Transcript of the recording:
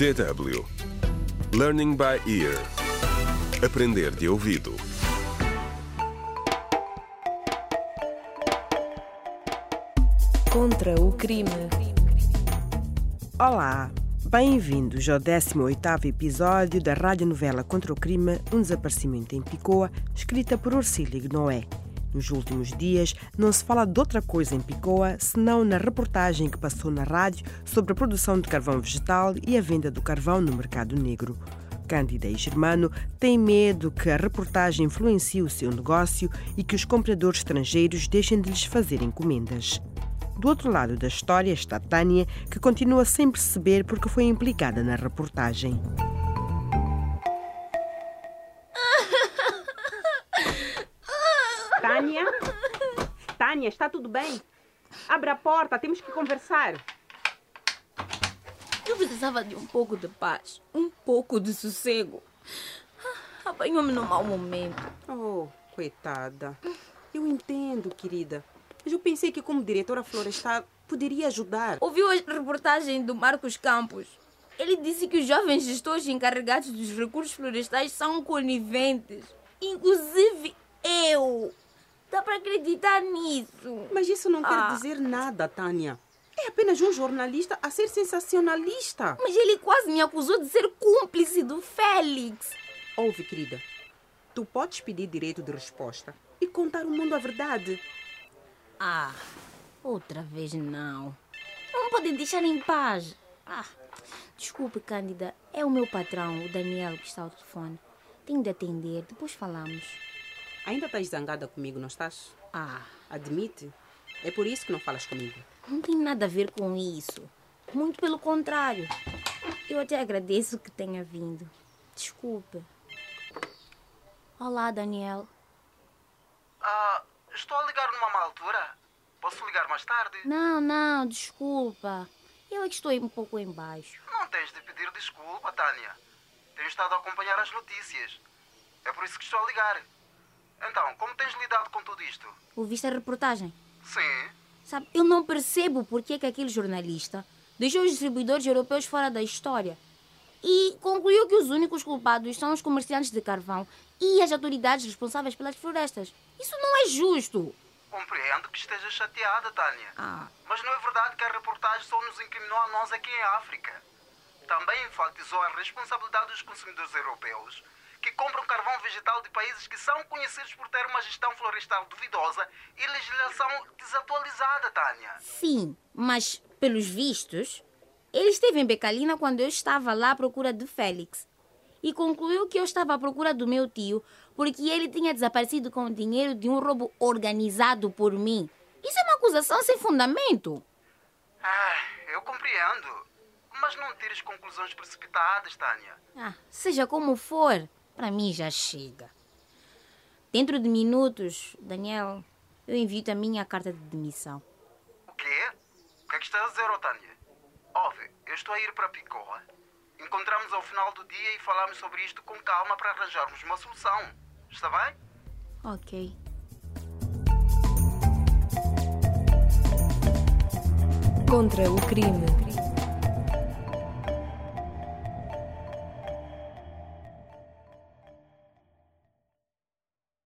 DW Learning by Ear Aprender de ouvido Contra o crime. Olá, bem-vindos ao 18º episódio da radionovela Contra o Crime, um desaparecimento em Picoa, escrita por Ursílio Noé. Nos últimos dias, não se fala de outra coisa em Picoa senão na reportagem que passou na rádio sobre a produção de carvão vegetal e a venda do carvão no mercado negro. Cândida e Germano têm medo que a reportagem influencie o seu negócio e que os compradores estrangeiros deixem de lhes fazer encomendas. Do outro lado da história está Tânia, que continua sem perceber porque foi implicada na reportagem. Tânia? Tânia, está tudo bem? Abra a porta, temos que conversar. Eu precisava de um pouco de paz, um pouco de sossego. Apanhou-me num mau momento. Oh, coitada. Eu entendo, querida. Mas eu pensei que, como diretora florestal, poderia ajudar. Ouviu a reportagem do Marcos Campos? Ele disse que os jovens gestores encarregados dos recursos florestais são coniventes. Inclusive eu. Dá para acreditar nisso. Mas isso não quer Ah. dizer nada, Tânia. É apenas um jornalista a ser sensacionalista. Mas ele quase me acusou de ser cúmplice do Félix. Ouve, querida. Tu podes pedir direito de resposta e contar ao mundo a verdade. Ah, outra vez não. Não podem deixar em paz. Ah, desculpe, Cândida. É o meu patrão, o Daniel, que está ao telefone. Tenho de atender, depois falamos. Ainda estás zangada comigo, não estás? Ah, Admite. É por isso que não falas comigo. não tem nada a ver com isso. Muito pelo contrário. Eu até agradeço que tenha vindo. Desculpe. Olá, Daniel. Ah, estou a ligar numa má altura. Posso ligar mais tarde? Não, não, desculpa. Eu é que estou um pouco em baixo. Não tens de pedir desculpa, Tânia. Tenho estado a acompanhar as notícias. É por isso que estou a ligar. Então, como tens lidado com tudo isto? Ouviste a reportagem? Sim. Sabe, eu não percebo por que, que aquele jornalista deixou os distribuidores europeus fora da história e concluiu que os únicos culpados são os comerciantes de carvão e as autoridades responsáveis pelas florestas. Isso não é justo. Compreendo que estejas chateada, Tânia. Ah, Mas não é verdade que a reportagem só nos incriminou a nós aqui em África. Também enfatizou a responsabilidade dos consumidores europeus que compram carvão vegetal de países que são conhecidos por ter uma gestão florestal duvidosa e legislação desatualizada, Tânia. sim, mas pelos vistos, ele esteve em Becalina quando eu estava lá à procura de Félix e concluiu que eu estava à procura do meu tio porque ele tinha desaparecido com o dinheiro de um roubo organizado por mim. Isso é uma acusação sem fundamento. Ah, eu compreendo. Mas não tires conclusões precipitadas, Tânia. Ah, seja como for, para mim já chega. Dentro de minutos, Daniel, eu envio-te a minha carta de demissão. O quê? O que é que estás a dizer, oh, Tânia? Ouve, eu estou a ir para Picoa. Encontramos ao final do dia e falamos sobre isto com calma para arranjarmos uma solução. Está bem? Ok. Contra o crime.